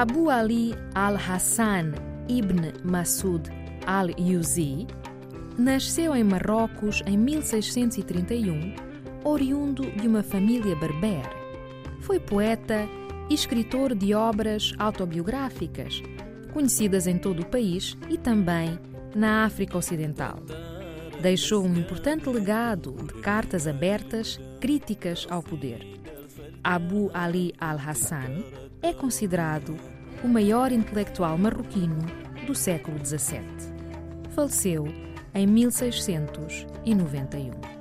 Abu Ali al-Hassan ibn Masud al-Yuzi nasceu em Marrocos em 1631, oriundo de uma família berber. Foi poeta e escritor de obras autobiográficas, conhecidas em todo o país e também na África Ocidental. Deixou um importante legado de cartas abertas críticas ao poder. Abu Ali al-Hassan é considerado o maior intelectual marroquino do século XVII. Faleceu em 1691.